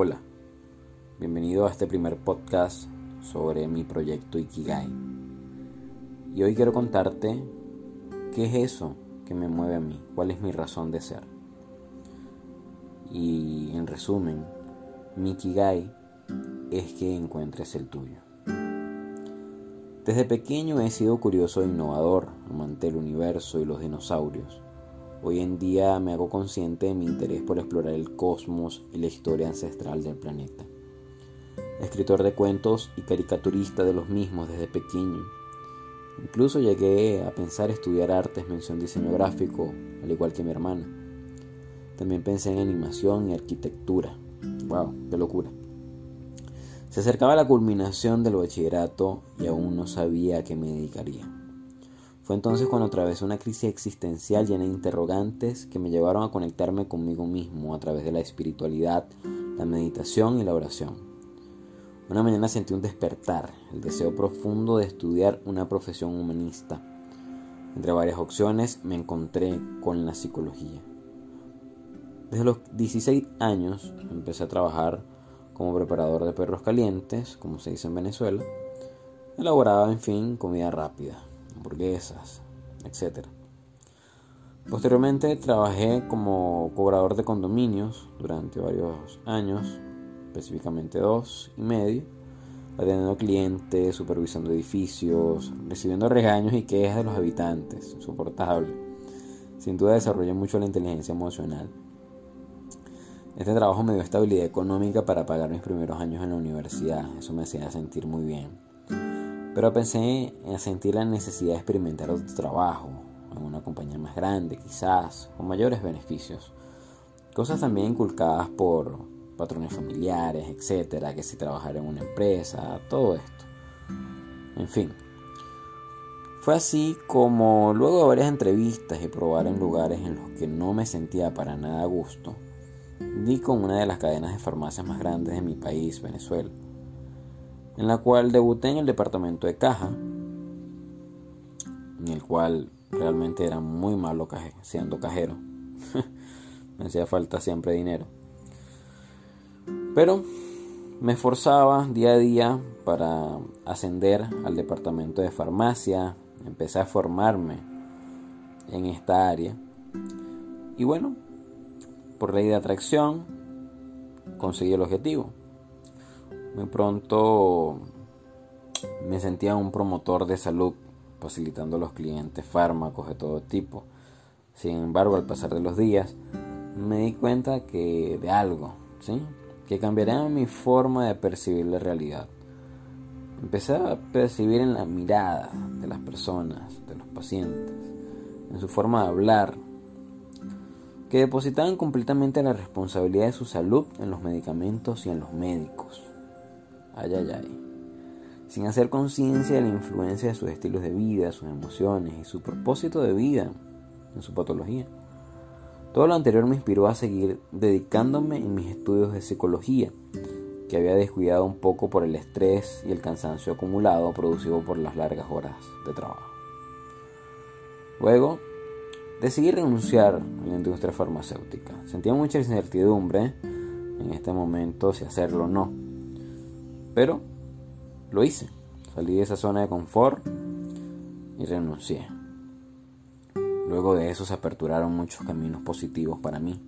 Hola, bienvenido a este primer podcast sobre mi proyecto Ikigai. Y hoy quiero contarte qué es eso que me mueve a mí, cuál es mi razón de ser. Y en resumen, mi Ikigai es que encuentres el tuyo. Desde pequeño he sido curioso e innovador, amante del universo y los dinosaurios. Hoy en día me hago consciente de mi interés por explorar el cosmos y la historia ancestral del planeta. Escritor de cuentos y caricaturista de los mismos desde pequeño. Incluso llegué a pensar estudiar artes, mención diseño gráfico, al igual que mi hermana. También pensé en animación y arquitectura. ¡Wow! ¡Qué locura! Se acercaba la culminación del bachillerato y aún no sabía a qué me dedicaría. Fue entonces cuando atravesé una crisis existencial llena de interrogantes que me llevaron a conectarme conmigo mismo a través de la espiritualidad, la meditación y la oración. Una mañana sentí un despertar, el deseo profundo de estudiar una profesión humanista. Entre varias opciones me encontré con la psicología. Desde los 16 años empecé a trabajar como preparador de perros calientes, como se dice en Venezuela. Elaboraba, en fin, comida rápida, hamburguesas, etc. Posteriormente trabajé como cobrador de condominios durante varios años, específicamente dos y medio, atendiendo clientes, supervisando edificios, recibiendo regaños y quejas de los habitantes, insoportable. Sin duda desarrollé mucho la inteligencia emocional este trabajo me dio estabilidad económica para pagar mis primeros años en la universidad, eso me hacía sentir muy bien. Pero pensé en sentir la necesidad de experimentar otro trabajo, en una compañía más grande quizás, con mayores beneficios. Cosas también inculcadas por patrones familiares, etcétera, que si trabajar en una empresa, todo esto. En fin. Fue así como luego de varias entrevistas y probar en lugares en los que no me sentía para nada a gusto, di con una de las cadenas de farmacias más grandes de mi país, Venezuela, en la cual debuté en el departamento de caja, en el cual realmente era muy malo siendo cajero. me hacía falta siempre dinero. Pero me esforzaba día a día para ascender al departamento de farmacia, empecé a formarme en esta área. Y bueno, por ley de atracción, conseguí el objetivo. Muy pronto me sentía un promotor de salud, facilitando a los clientes fármacos de todo tipo. Sin embargo, al pasar de los días, me di cuenta que de algo, ¿sí? que cambiaría mi forma de percibir la realidad. Empecé a percibir en la mirada de las personas, de los pacientes, en su forma de hablar, que depositaban completamente la responsabilidad de su salud en los medicamentos y en los médicos. Ay, ay, ay. Sin hacer conciencia de la influencia de sus estilos de vida, sus emociones y su propósito de vida en su patología. Todo lo anterior me inspiró a seguir dedicándome en mis estudios de psicología, que había descuidado un poco por el estrés y el cansancio acumulado producido por las largas horas de trabajo. Luego Decidí renunciar a la industria farmacéutica. Sentía mucha incertidumbre en este momento si hacerlo o no. Pero lo hice. Salí de esa zona de confort y renuncié. Luego de eso se aperturaron muchos caminos positivos para mí.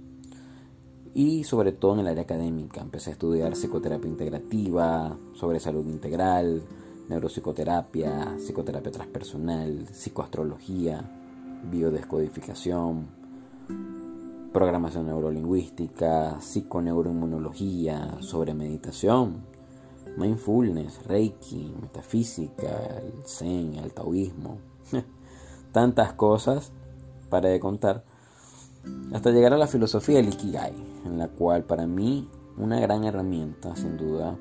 Y sobre todo en el área académica. Empecé a estudiar psicoterapia integrativa, sobre salud integral, neuropsicoterapia, psicoterapia transpersonal, psicoastrología, biodescodificación, programación neurolingüística, psiconeuroinmunología, sobre meditación, mindfulness, reiki, metafísica, zen, el taoísmo, tantas cosas para de contar, hasta llegar a la filosofía del Ikigai, en la cual para mí una gran herramienta, sin duda,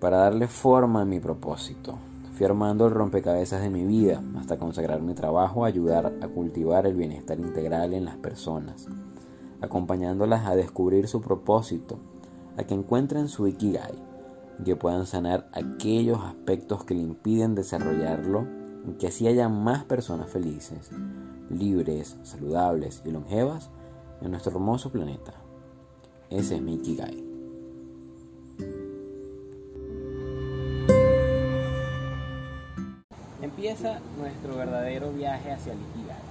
para darle forma a mi propósito, Fui armando el rompecabezas de mi vida hasta consagrar mi trabajo a ayudar a cultivar el bienestar integral en las personas, acompañándolas a descubrir su propósito, a que encuentren su ikigai que puedan sanar aquellos aspectos que le impiden desarrollarlo y que así haya más personas felices, libres, saludables y longevas en nuestro hermoso planeta. Ese es mi Ikigai. Empieza nuestro verdadero viaje hacia el Ikigai,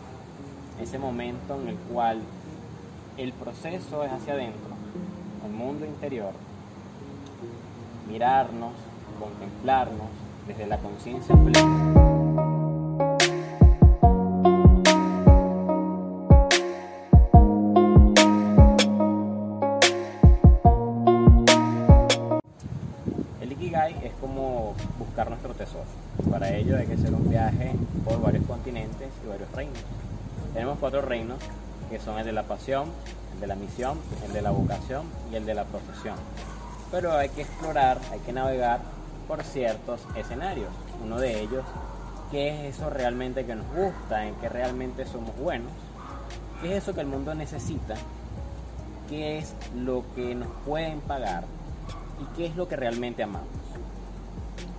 ese momento en el cual el proceso es hacia adentro, el mundo interior mirarnos, contemplarnos desde la conciencia plena. El Ikigai es como buscar nuestro tesoro. Para ello hay que hacer un viaje por varios continentes y varios reinos. Tenemos cuatro reinos que son el de la pasión, el de la misión, el de la vocación y el de la profesión. Pero hay que explorar, hay que navegar por ciertos escenarios. Uno de ellos, ¿qué es eso realmente que nos gusta? ¿En qué realmente somos buenos? ¿Qué es eso que el mundo necesita? ¿Qué es lo que nos pueden pagar? ¿Y qué es lo que realmente amamos?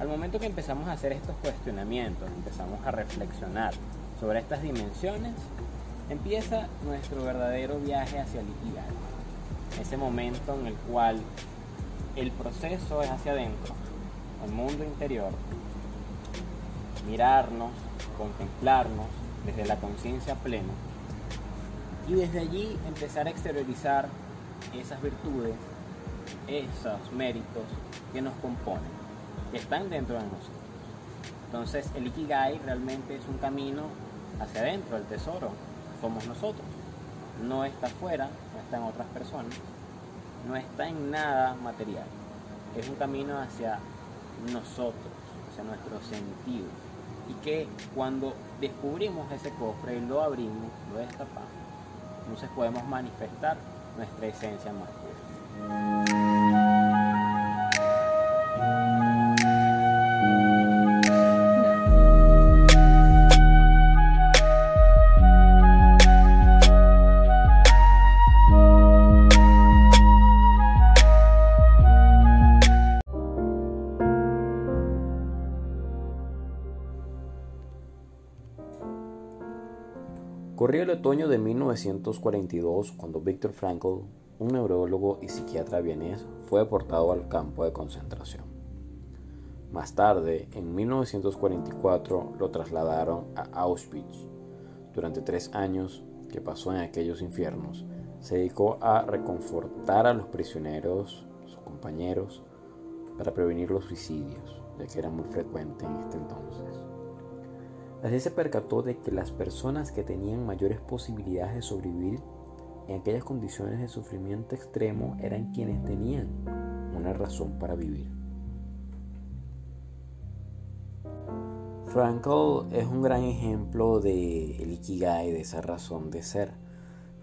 Al momento que empezamos a hacer estos cuestionamientos, empezamos a reflexionar sobre estas dimensiones, empieza nuestro verdadero viaje hacia el Ikigai. Ese momento en el cual el proceso es hacia adentro, el mundo interior, mirarnos, contemplarnos desde la conciencia plena y desde allí empezar a exteriorizar esas virtudes, esos méritos que nos componen, que están dentro de nosotros. Entonces el Ikigai realmente es un camino hacia adentro, el tesoro, somos nosotros. No está afuera, no está en otras personas, no está en nada material. Es un camino hacia nosotros, hacia nuestro sentido. Y que cuando descubrimos ese cofre y lo abrimos, lo destapamos, entonces podemos manifestar nuestra esencia más pura. Otoño de 1942 cuando Viktor Frankl, un neurólogo y psiquiatra vienés, fue deportado al campo de concentración. Más tarde, en 1944, lo trasladaron a Auschwitz. Durante tres años que pasó en aquellos infiernos, se dedicó a reconfortar a los prisioneros, sus compañeros, para prevenir los suicidios, ya que era muy frecuente en este entonces. Así se percató de que las personas que tenían mayores posibilidades de sobrevivir en aquellas condiciones de sufrimiento extremo eran quienes tenían una razón para vivir. Frankl es un gran ejemplo de el Ikigai, de esa razón de ser,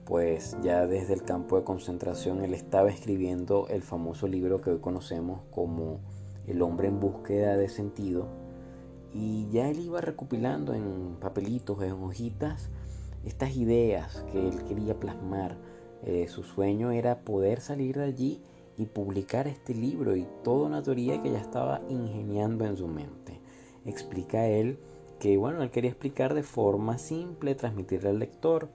pues ya desde el campo de concentración él estaba escribiendo el famoso libro que hoy conocemos como El hombre en búsqueda de sentido, y ya él iba recopilando en papelitos, en hojitas, estas ideas que él quería plasmar. Eh, su sueño era poder salir de allí y publicar este libro y toda una teoría que ya estaba ingeniando en su mente. Explica él que, bueno, él quería explicar de forma simple, transmitirle al lector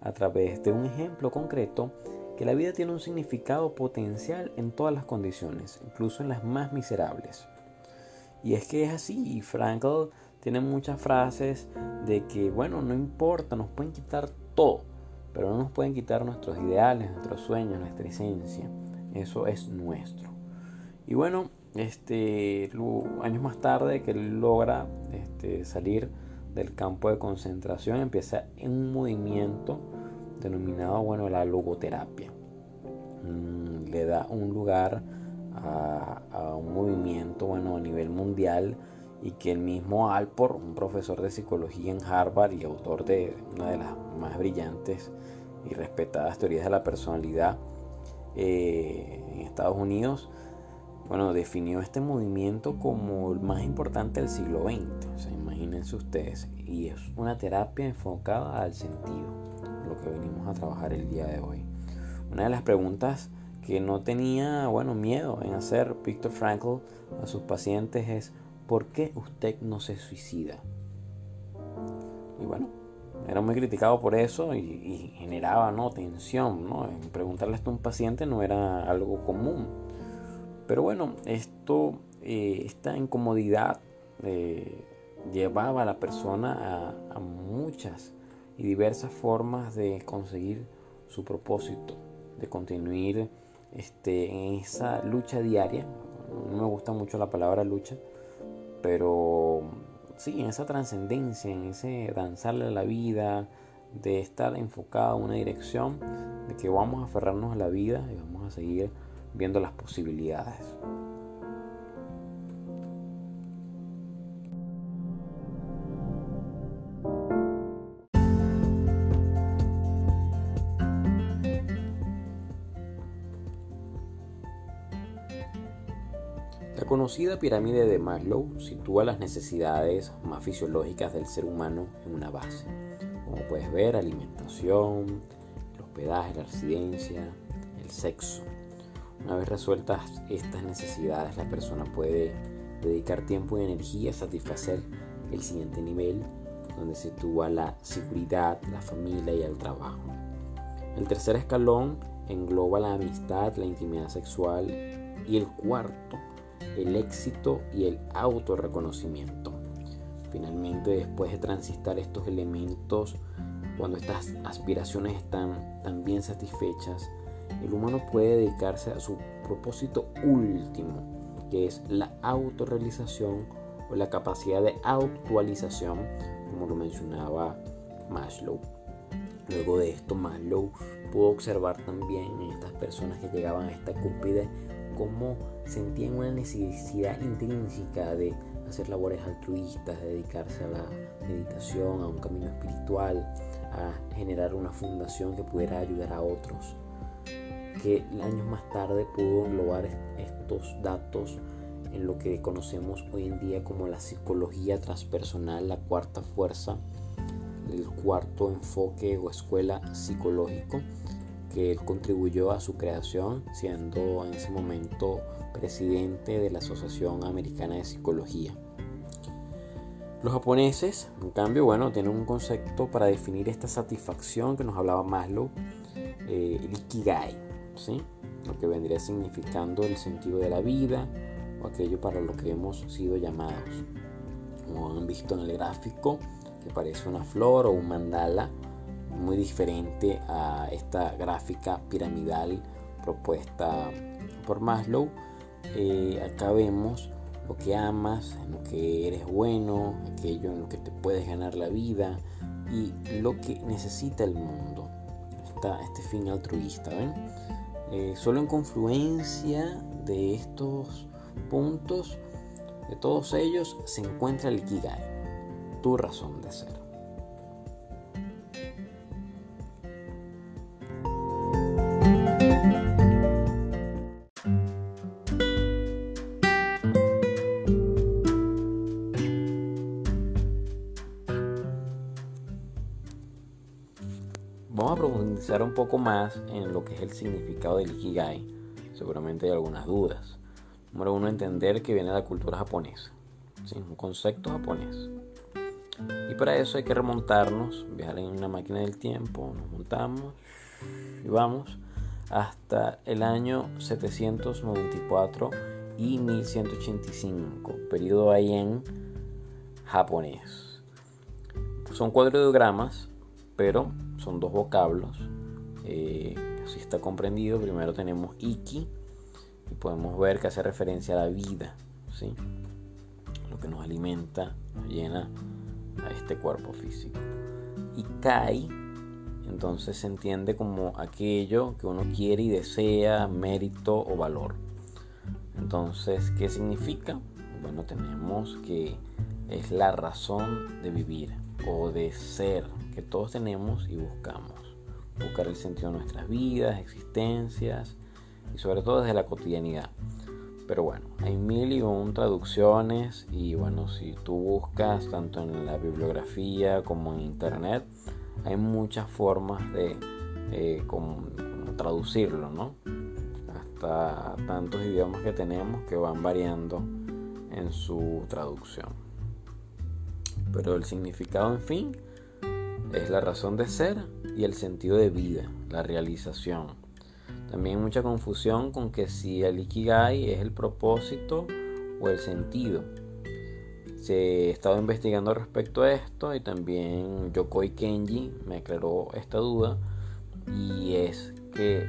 a través de un ejemplo concreto que la vida tiene un significado potencial en todas las condiciones, incluso en las más miserables. Y es que es así, Frankl tiene muchas frases de que, bueno, no importa, nos pueden quitar todo, pero no nos pueden quitar nuestros ideales, nuestros sueños, nuestra esencia. Eso es nuestro. Y bueno, este, años más tarde que él logra este, salir del campo de concentración, empieza un movimiento denominado, bueno, la logoterapia. Mm, le da un lugar a, un movimiento bueno, a nivel mundial y que el mismo Alport, un profesor de psicología en Harvard y autor de una de las más brillantes y respetadas teorías de la personalidad eh, en Estados Unidos, bueno, definió este movimiento como el más importante del siglo XX. imagínense ustedes. Y es una terapia enfocada al sentido, lo que venimos a trabajar el día de hoy. Una de las preguntas que no tenía, bueno, miedo en hacer Víctor Frankl a sus pacientes es ¿por qué usted no se suicida? Y bueno, era muy criticado por eso y, generaba ¿no? tensión, ¿no? preguntarle esto a un paciente no era algo común. Pero bueno, esto, eh, esta incomodidad eh, llevaba a la persona a, muchas y diversas formas de conseguir su propósito, de continuar este, en esa lucha diaria. No me gusta mucho la palabra lucha, pero sí, en esa trascendencia, en ese danzarle a la vida, de estar enfocado en una dirección, de que vamos a aferrarnos a la vida y vamos a seguir viendo las posibilidades. La conocida pirámide de Maslow sitúa las necesidades más fisiológicas del ser humano en una base. Como puedes ver, alimentación, el hospedaje, la residencia, el sexo. Una vez resueltas estas necesidades, la persona puede dedicar tiempo y energía a satisfacer el siguiente nivel, donde se sitúa la seguridad, la familia y el trabajo. El tercer escalón engloba la amistad, la intimidad sexual y el cuarto el éxito y el autorreconocimiento. Finalmente, después de transitar estos elementos, cuando estas aspiraciones están tan bien satisfechas, el humano puede dedicarse a su propósito último, que es la autorrealización o la capacidad de actualización, como lo mencionaba Maslow. Luego de esto, Maslow pudo observar también en estas personas que llegaban a esta cúspide cómo sentían una necesidad intrínseca de hacer labores altruistas, dedicarse a la meditación, a un camino espiritual, a generar una fundación que pudiera ayudar a otros, que años más tarde pudo englobar estos datos en lo que conocemos hoy en día como la psicología transpersonal, la cuarta fuerza, el cuarto enfoque o escuela psicológico que él contribuyó a su creación siendo en ese momento presidente de la Asociación Americana de Psicología. Los japoneses, en cambio, bueno, tienen un concepto para definir esta satisfacción que nos hablaba Maslow, eh, el ikigai, ¿sí? lo que vendría significando el sentido de la vida o aquello para lo que hemos sido llamados. Como han visto en el gráfico, que parece una flor o un mandala, muy diferente a esta gráfica piramidal propuesta por Maslow. Eh, acá vemos lo que amas, en lo que eres bueno, aquello en lo que te puedes ganar la vida y lo que necesita el mundo. este fin altruista, ¿ven? Eh, solo en confluencia de estos puntos, de todos ellos, se encuentra el Ikigai, tu razón de ser. Un poco más en lo que es el significado del Ikigai. Seguramente hay algunas dudas. Número uno, entender que viene de la cultura japonesa. ¿sí? Un concepto japonés. Y para eso hay que remontarnos, viajar en una máquina del tiempo, nos montamos y vamos hasta el año 794 y 1185, periodo en japonés. Son cuatro ideogramas, pero son dos vocablos. Eh, así está comprendido. Primero tenemos Iki y podemos ver que hace referencia a la vida, ¿sí? lo que nos alimenta, nos llena a este cuerpo físico. Y Kai, entonces se entiende como aquello que uno quiere y desea, mérito o valor. Entonces, ¿qué significa? Bueno, tenemos que es la razón de vivir o de ser que todos tenemos y buscamos. Buscar el sentido de nuestras vidas, existencias y sobre todo desde la cotidianidad. Pero bueno, hay mil y un traducciones y bueno, si tú buscas tanto en la bibliografía como en internet, hay muchas formas de eh, traducirlo, ¿no? Hasta tantos idiomas que tenemos que van variando en su traducción. Pero el significado, en fin, es la razón de ser y el sentido de vida, la realización también hay mucha confusión con que si el Ikigai es el propósito o el sentido. Se he estado investigando respecto a esto y también Yokoi Kenji me aclaró esta duda y es que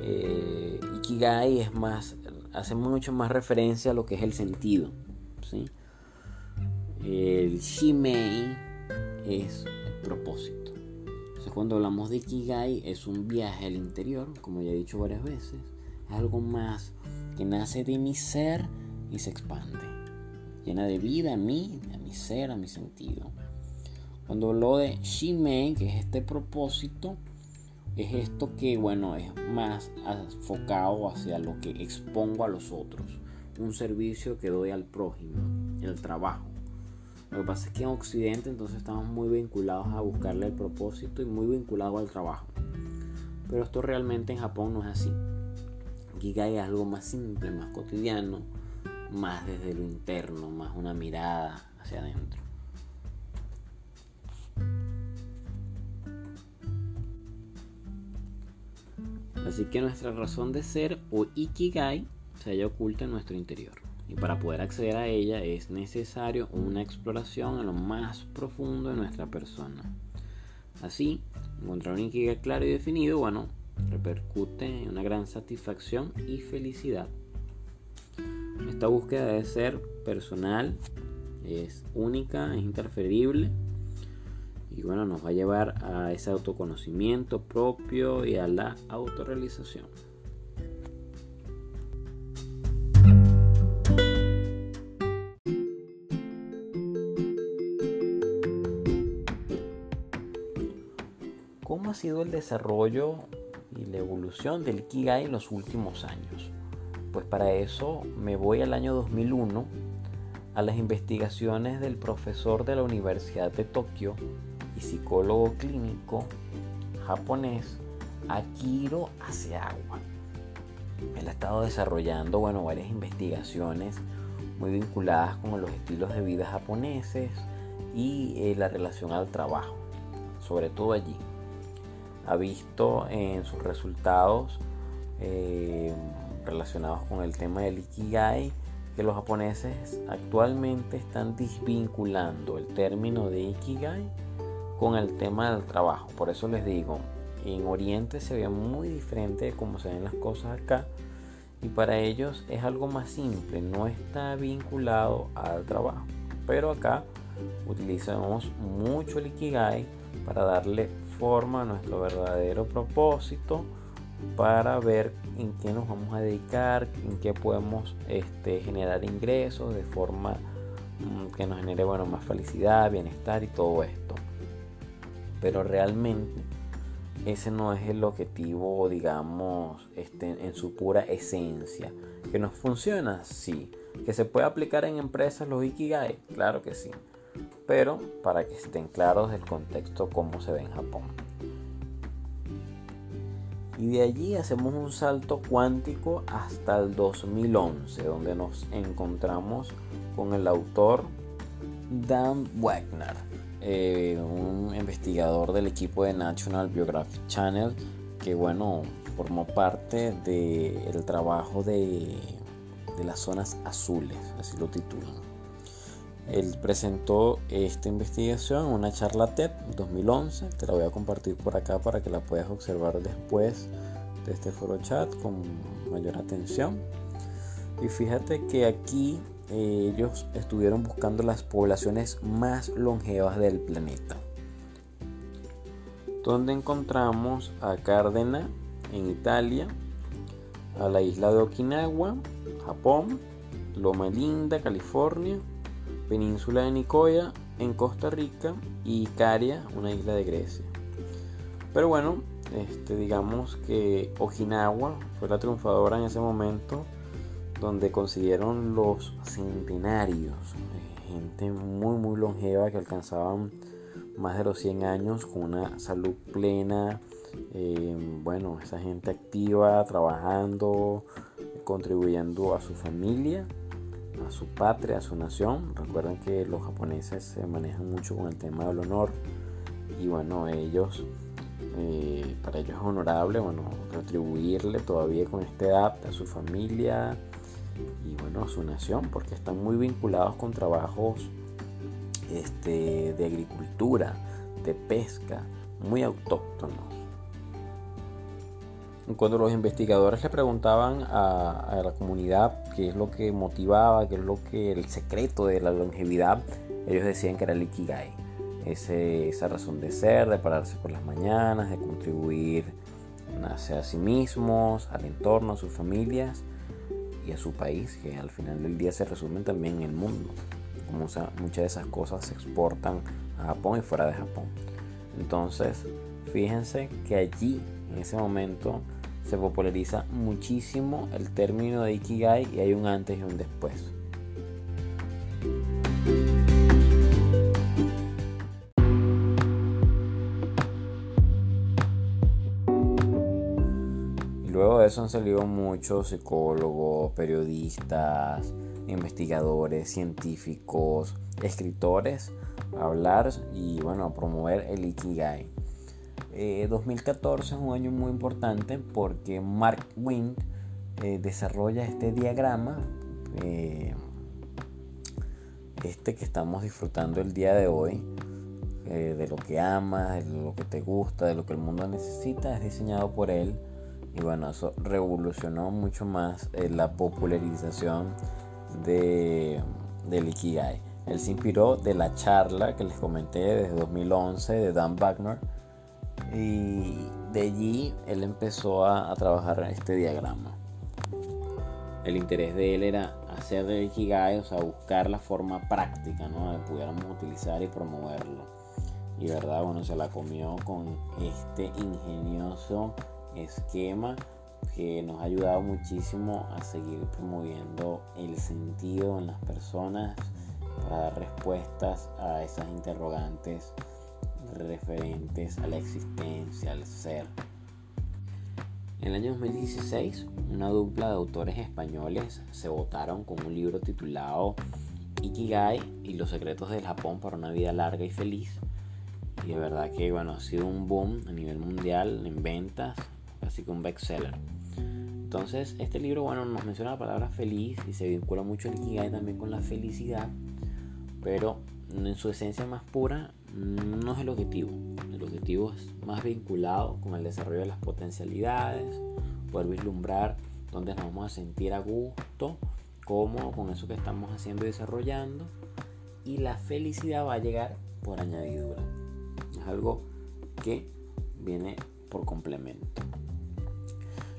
eh, Ikigai es más, hace mucho más referencia a lo que es el sentido. ¿sí? El Shimei es el propósito. Entonces, cuando hablamos de Ikigai, es un viaje al interior, como ya he dicho varias veces. Es algo más que nace de mi ser y se expande. Llena de vida a mí, a mi ser, a mi sentido. Cuando hablo de Shimei, que es este propósito, es esto que, bueno, es más enfocado hacia lo que expongo a los otros. Un servicio que doy al prójimo, el trabajo. Lo que pasa es que en Occidente entonces estamos muy vinculados a buscarle el propósito y muy vinculados al trabajo. Pero esto realmente en Japón no es así. Gigai es algo más simple, más cotidiano, más desde lo interno, más una mirada hacia adentro. Así que nuestra razón de ser o Ikigai se halla oculta en nuestro interior. Y para poder acceder a ella es necesario una exploración en lo más profundo de nuestra persona. Así, encontrar un Ikigai claro y definido, bueno, repercute en una gran satisfacción y felicidad. Esta búsqueda debe ser personal, es única, es interferible y bueno, nos va a llevar a ese autoconocimiento propio y a la autorrealización. ¿Cómo ha sido el desarrollo y la evolución del Kigai en los últimos años? Pues para eso me voy al año 2001 a las investigaciones del profesor de la Universidad de Tokio y psicólogo clínico japonés Akiro Aseagua. Él ha estado desarrollando bueno, varias investigaciones muy vinculadas con los estilos de vida japoneses y eh, la relación al trabajo, sobre todo allí. Ha visto en sus resultados eh, relacionados con el tema del Ikigai que los japoneses actualmente están desvinculando el término de Ikigai con el tema del trabajo. Por eso les digo, en Oriente se ve muy diferente de cómo se ven las cosas acá. Y para ellos es algo más simple, no está vinculado al trabajo. Pero acá utilizamos mucho el Ikigai para darle forma nuestro verdadero propósito, para ver en qué nos vamos a dedicar, en qué podemos este, generar ingresos de forma mm, que nos genere bueno, más felicidad, bienestar y todo esto pero realmente ese no es el objetivo, digamos, este, en su pura esencia. ¿Que nos funciona? Sí. ¿Que se puede aplicar en empresas los Ikigai? Claro que sí. Pero para que estén claros del contexto cómo se ve en Japón. Y de allí hacemos un salto cuántico hasta el 2011, donde nos encontramos con el autor Dan Wagner eh, un investigador del equipo de National Geographic Channel que bueno formó parte del trabajo de, de las zonas azules, así lo titulan. Él presentó esta investigación en una charla TED 2011, te la voy a compartir por acá para que la puedas observar después de este foro chat con mayor atención. Y fíjate que aquí ellos estuvieron buscando las poblaciones más longevas del planeta. Donde encontramos a Cárdena en Italia, a la isla de Okinawa, Japón, Loma Linda, California, península de Nicoya en Costa Rica y Caria, una isla de Grecia. Pero bueno, este, digamos que Okinawa fue la triunfadora en ese momento donde consiguieron los centenarios, gente muy muy longeva que alcanzaban más de los 100 años con una salud plena, eh, bueno, esa gente activa, trabajando, contribuyendo a su familia, a su patria, a su nación. Recuerden que los japoneses se manejan mucho con el tema del honor y bueno, ellos, eh, para ellos es honorable, bueno, retribuirle todavía con esta edad a su familia, y bueno, su nación, porque están muy vinculados con trabajos este, de agricultura, de pesca, muy autóctonos. Cuando los investigadores le preguntaban a, la comunidad qué es lo que motivaba, qué es lo que el secreto de la longevidad, ellos decían que era el ikigai. esa razón de ser, de pararse por las mañanas, de contribuir hacia sí mismos, al entorno, a sus familias y a su país, que al final del día se resumen también en el mundo. Como muchas de esas cosas se exportan a Japón y fuera de Japón. Entonces, fíjense que allí, en ese momento, se populariza muchísimo el término de Ikigai y hay un antes y un después. Y luego de eso han salido muchos psicólogos, periodistas, investigadores, científicos, escritores a hablar y bueno, a promover el Ikigai. 2014 eh, es un año muy importante porque Mark Wind eh, desarrolla este diagrama, eh, este que estamos disfrutando el día de hoy, de lo que amas, de lo que te gusta, de lo que el mundo necesita, es diseñado por él. Y bueno, eso revolucionó mucho más la popularización de, del Ikigai. Él se inspiró de la charla que les comenté desde 2011 de Dan Wagner y de allí él empezó a, trabajar este diagrama. El interés de él era hacer del Ikigai, o sea, buscar la forma práctica, ¿no? Que pudiéramos utilizar y promoverlo. Y verdad, bueno, se la comió con este ingenioso esquema que nos ha ayudado muchísimo a seguir promoviendo el sentido en las personas para dar respuestas a esas interrogantes referentes a la existencia, al ser. En el año 2016, una dupla de autores españoles se votaron con un libro titulado Ikigai y los secretos del Japón para una vida larga y feliz. Y de verdad que bueno, ha sido un boom a nivel mundial en ventas, así que un bestseller. Entonces, este libro bueno, nos menciona la palabra feliz y se vincula mucho el Ikigai también con la felicidad, pero en su esencia más pura no es el objetivo. El objetivo es más vinculado con el desarrollo de las potencialidades, poder vislumbrar dónde nos vamos a sentir a gusto, cómodo con eso que estamos haciendo y desarrollando. Y la felicidad va a llegar por añadidura. Es algo que viene por complemento.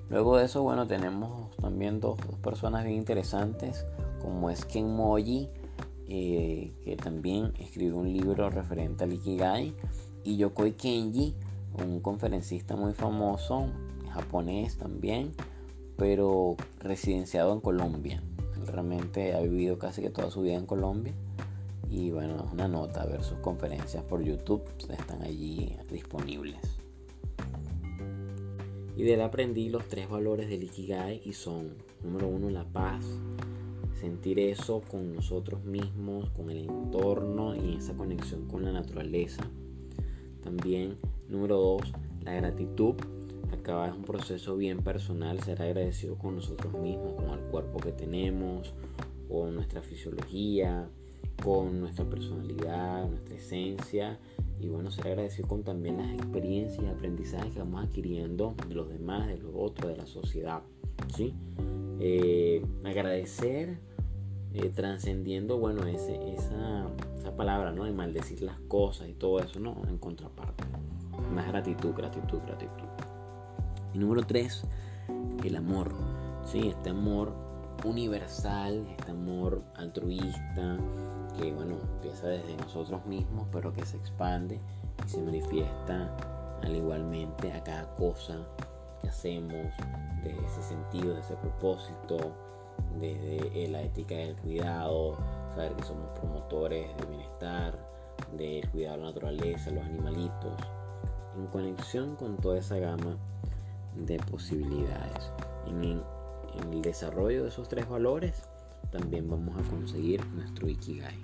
Luego de eso, bueno, tenemos también dos, personas bien interesantes, como es Ken Moji eh, que también escribió un libro referente al Ikigai, y Yokoi Kenji, un conferencista muy famoso, japonés también, pero residenciado en Colombia. Él realmente ha vivido casi que toda su vida en Colombia. Y bueno, es una nota, ver sus conferencias por YouTube están allí disponibles. Y de él aprendí los tres valores del Ikigai y son, número uno, la paz, sentir eso con nosotros mismos, con el entorno y esa conexión con la naturaleza. También, número dos, la gratitud. Acá es un proceso bien personal, ser agradecido con nosotros mismos, con el cuerpo que tenemos, con nuestra fisiología, con nuestra personalidad, nuestra esencia y bueno, ser agradecido con también las experiencias y aprendizajes que vamos adquiriendo de los demás, de los otros, de la sociedad. ¿sí? Eh, agradecer eh, trascendiendo, bueno, ese, esa, esa, palabra, ¿no? De maldecir las cosas y todo eso, ¿no? En contraparte. Más gratitud, gratitud, gratitud. Y número tres, el amor. Sí, este amor universal, este amor altruista, que bueno, empieza desde nosotros mismos, pero que se expande y se manifiesta al igualmente a cada cosa que hacemos, de ese sentido, de ese propósito, desde la ética del cuidado, saber que somos promotores del bienestar, del cuidado de la naturaleza, los animalitos, en conexión con toda esa gama de posibilidades. En el, en el desarrollo de esos tres valores también vamos a conseguir nuestro Ikigai.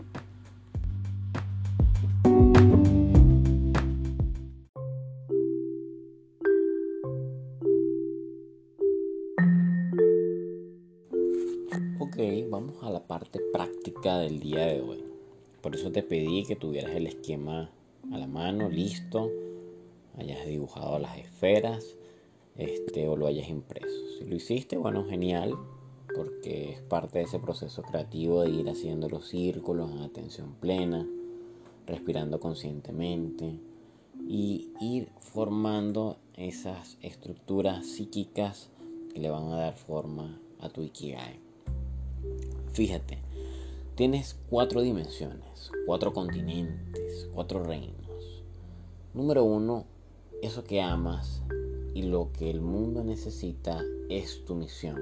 Del día de hoy. Por eso te pedí que tuvieras el esquema a la mano, listo, hayas dibujado las esferas este, o lo hayas impreso. Si lo hiciste, bueno, genial, porque es parte de ese proceso creativo de ir haciendo los círculos en atención plena, respirando conscientemente y ir formando esas estructuras psíquicas que le van a dar forma a tu Ikigai. Fíjate, tienes cuatro dimensiones, cuatro continentes, cuatro reinos. Número uno, eso que amas y lo que el mundo necesita es tu misión.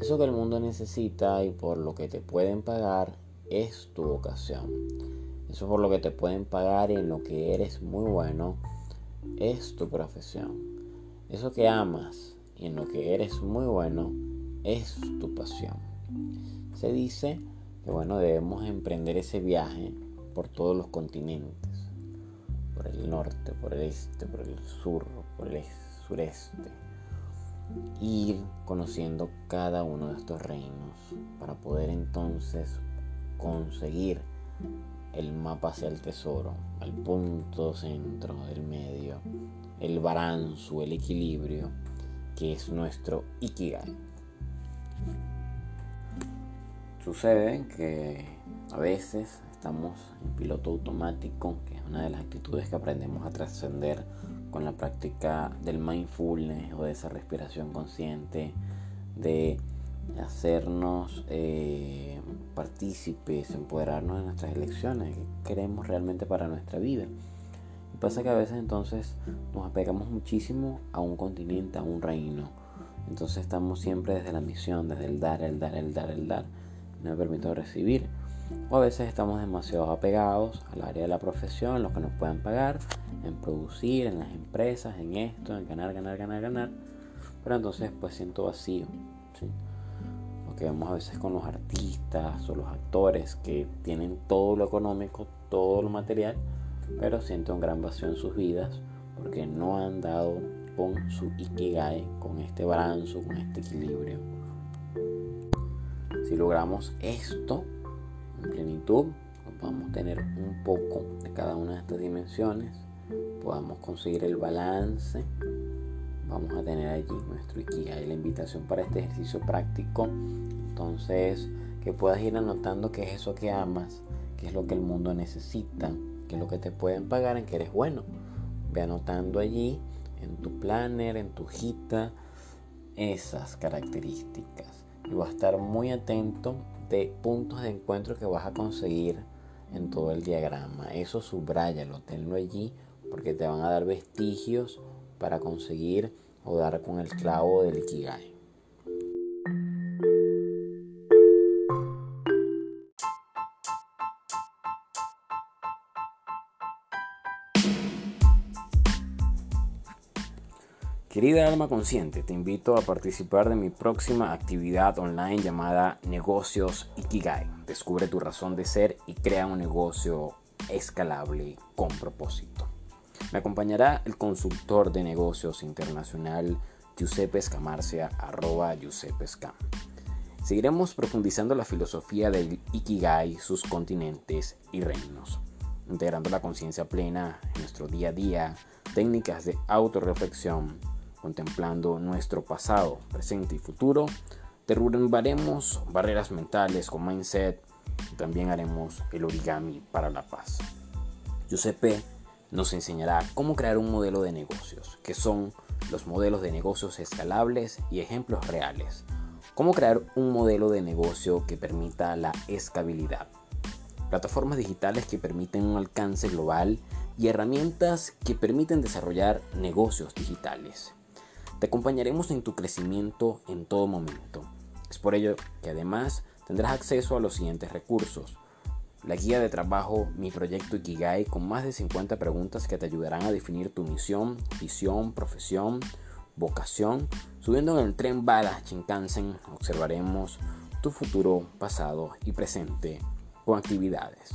Eso que el mundo necesita y por lo que te pueden pagar es tu vocación. Eso por lo que te pueden pagar y en lo que eres muy bueno es tu profesión. Eso que amas y en lo que eres muy bueno es tu pasión se dice que bueno, debemos emprender ese viaje por todos los continentes, por el norte, por el este, por el sur, por el sureste, ir conociendo cada uno de estos reinos para poder entonces conseguir el mapa hacia el tesoro, al punto centro del medio, el baranzu, el equilibrio, que es nuestro Ikigai. Sucede que a veces estamos en piloto automático, que es una de las actitudes que aprendemos a trascender con la práctica del mindfulness o de esa respiración consciente, de hacernos eh, partícipes, empoderarnos de nuestras elecciones, que queremos realmente para nuestra vida. Y pasa que a veces entonces nos apegamos muchísimo a un continente, a un reino. Entonces estamos siempre desde la misión, desde el dar, el dar, el dar, el dar no me permito recibir. O a veces estamos demasiado apegados al área de la profesión, en lo que nos puedan pagar, en producir, en las empresas, en esto, en ganar, ganar, ganar, ganar. Pero entonces pues siento vacío. ¿sí? Lo que vemos a veces con los artistas o los actores que tienen todo lo económico, todo lo material, pero sienten un gran vacío en sus vidas porque no han dado con su ikigai, con este balanzo, con este equilibrio si logramos esto en plenitud, pues podamos tener un poco de cada una de estas dimensiones, podamos conseguir el balance, vamos a tener allí nuestro Ikigai, la invitación para este ejercicio práctico. Entonces, que puedas ir anotando qué es eso que amas, qué es lo que el mundo necesita, qué es lo que te pueden pagar en que eres bueno. Ve anotando allí en tu planner, en tu hojita, esas características y vas a estar muy atento de puntos de encuentro que vas a conseguir en todo el diagrama. Eso subrayalo, tenlo allí porque te van a dar vestigios para conseguir o dar con el clavo del Ikigai. Querida alma consciente, te invito a participar de mi próxima actividad online llamada Negocios Ikigai. Descubre tu razón de ser y crea un negocio escalable con propósito. Me acompañará el consultor de negocios internacional Giuseppe Scamarcia, arroba Giuseppe Scam. Seguiremos profundizando la filosofía del Ikigai, sus continentes y reinos, integrando la conciencia plena en nuestro día a día, técnicas de autorreflexión, contemplando nuestro pasado, presente y futuro, derrubaremos barreras mentales con mindset y también haremos el origami para la paz. Giuseppe nos enseñará cómo crear un modelo de negocios, que son los modelos de negocios escalables y ejemplos reales. Cómo crear un modelo de negocio que permita la escalabilidad. Plataformas digitales que permiten un alcance global y herramientas que permiten desarrollar negocios digitales. Te acompañaremos en tu crecimiento en todo momento. Es por ello que además tendrás acceso a los siguientes recursos. La guía de trabajo Mi Proyecto Ikigai con más de 50 preguntas que te ayudarán a definir tu misión, visión, profesión, vocación. Subiendo en el tren Bala Shinkansen observaremos tu futuro, pasado y presente con actividades.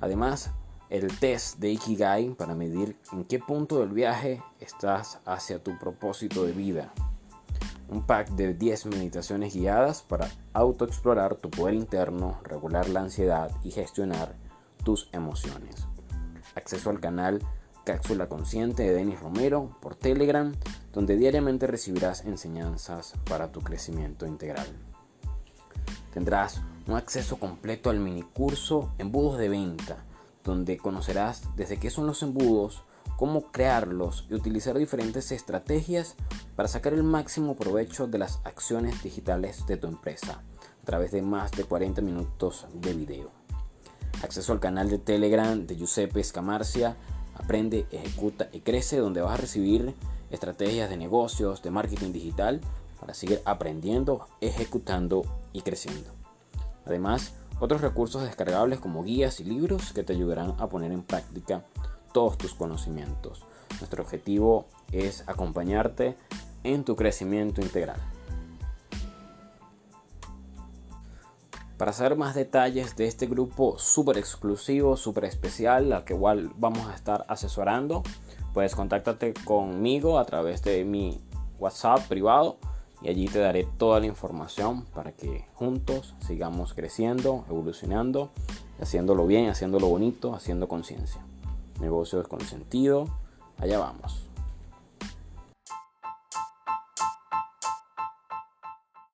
Además, el test de Ikigai para medir en qué punto del viaje estás hacia tu propósito de vida. un pack de 10 meditaciones guiadas para autoexplorar tu poder interno, regular la ansiedad y gestionar tus emociones. Acceso al canal Cápsula Consciente de Denis Romero por Telegram, donde diariamente recibirás enseñanzas para tu crecimiento integral. Tendrás un acceso completo al mini curso Embudos de Venta, donde conocerás desde qué son los embudos, cómo crearlos y utilizar diferentes estrategias para sacar el máximo provecho de las acciones digitales de tu empresa a través de más de 40 minutos de video. Acceso al canal de Telegram de Giuseppe Escamarcia Aprende, ejecuta y crece donde vas a recibir estrategias de negocios, de marketing digital para seguir aprendiendo, ejecutando y creciendo. Además, otros recursos descargables como guías y libros que te ayudarán a poner en práctica todos tus conocimientos. Nuestro objetivo es acompañarte en tu crecimiento integral. Para saber más detalles de este grupo súper exclusivo, súper especial, al que igual vamos a estar asesorando, pues contáctate conmigo a través de mi WhatsApp privado y allí te daré toda la información para que juntos sigamos creciendo, evolucionando, haciéndolo bien, haciéndolo bonito, haciendo conciencia. Negocios con sentido, allá vamos.